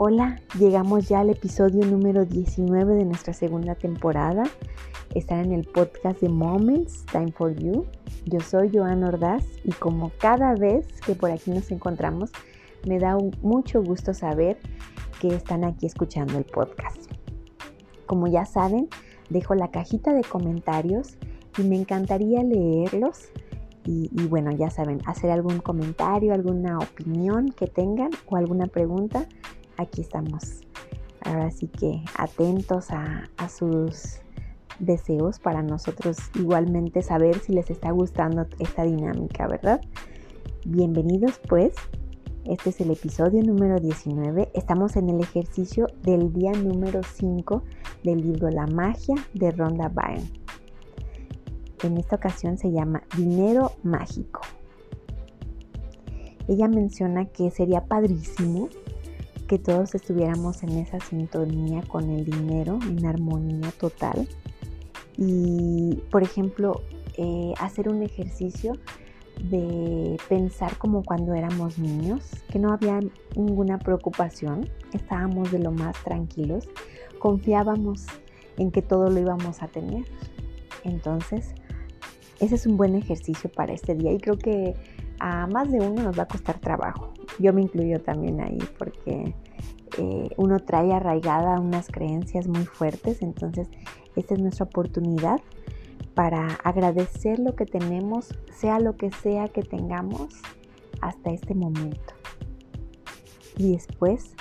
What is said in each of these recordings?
Hola, llegamos ya al episodio número 19 de nuestra segunda temporada. Están en el podcast de Moments, Time for You. Yo soy Joana Ordaz y como cada vez que por aquí nos encontramos, me da mucho gusto saber que están aquí escuchando el podcast. Como ya saben, dejo la cajita de comentarios y me encantaría leerlos. Y, bueno, ya saben, hacer algún comentario, alguna opinión que tengan o alguna pregunta aquí estamos. Ahora sí que atentos a, sus deseos para nosotros igualmente saber si les está gustando esta dinámica, ¿verdad? Bienvenidos pues. Este es el episodio número 19. Estamos en el ejercicio del día número 5 del libro La magia de Rhonda Byrne. En esta ocasión se llama Dinero Mágico. Ella menciona que sería padrísimo que todos estuviéramos en esa sintonía con el dinero, en armonía total. Y, por ejemplo, eh, hacer un ejercicio de pensar como cuando éramos niños, que no había ninguna preocupación, estábamos de lo más tranquilos, confiábamos en que todo lo íbamos a tener. Entonces, ese es un buen ejercicio para este día y creo que a más de uno nos va a costar trabajo. Yo me incluyo también ahí porque eh, uno trae arraigada unas creencias muy fuertes, entonces esta es nuestra oportunidad para agradecer lo que tenemos, sea lo que sea que tengamos hasta este momento. Y después,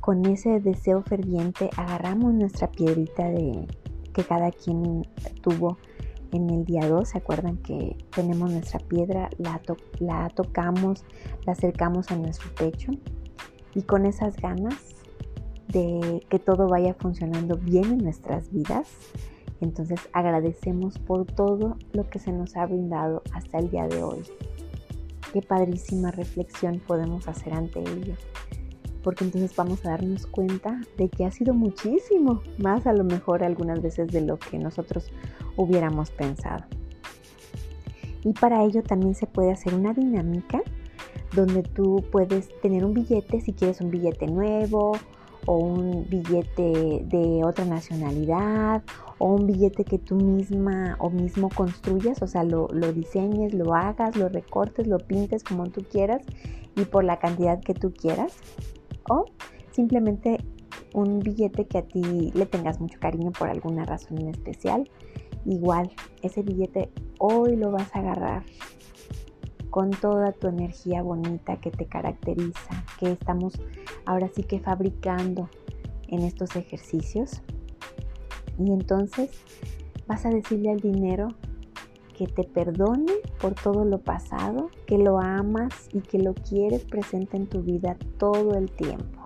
con ese deseo ferviente, agarramos nuestra piedrita de que cada quien tuvo en el día 2, ¿se acuerdan que tenemos nuestra piedra, la, la tocamos, la acercamos a nuestro pecho y con esas ganas de que todo vaya funcionando bien en nuestras vidas, entonces agradecemos por todo lo que se nos ha brindado hasta el día de hoy. Qué padrísima reflexión podemos hacer ante ello, porque entonces vamos a darnos cuenta de que ha sido muchísimo, más a lo mejor algunas veces de lo que nosotros hubiéramos pensado. Y para ello también se puede hacer una dinámica donde tú puedes tener un billete si quieres un billete nuevo o un billete de otra nacionalidad o un billete que tú misma o mismo construyas, o sea, lo, lo, diseñes, lo hagas, lo recortes, lo pintes como tú quieras y por la cantidad que tú quieras. O simplemente un billete que a ti le tengas mucho cariño por alguna razón en especial Igual, ese billete hoy lo vas a agarrar con toda tu energía bonita que te caracteriza, que estamos ahora sí que fabricando en estos ejercicios. Y entonces vas a decirle al dinero que te perdone por todo lo pasado, que lo amas y que lo quieres presente en tu vida todo el tiempo.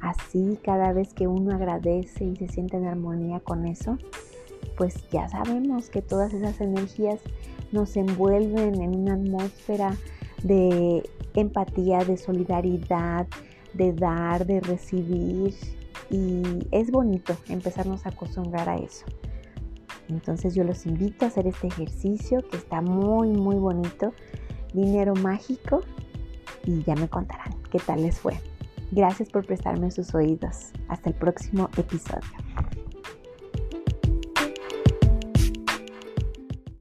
Así cada vez que uno agradece y se siente en armonía con eso, pues ya sabemos que todas esas energías nos envuelven en una atmósfera de empatía, de solidaridad, de dar, de recibir. Y es bonito empezarnos a acostumbrar a eso. Entonces yo los invito a hacer este ejercicio que está muy, muy bonito. Dinero mágico. Y ya me contarán qué tal les fue. Gracias por prestarme sus oídos. Hasta el próximo episodio.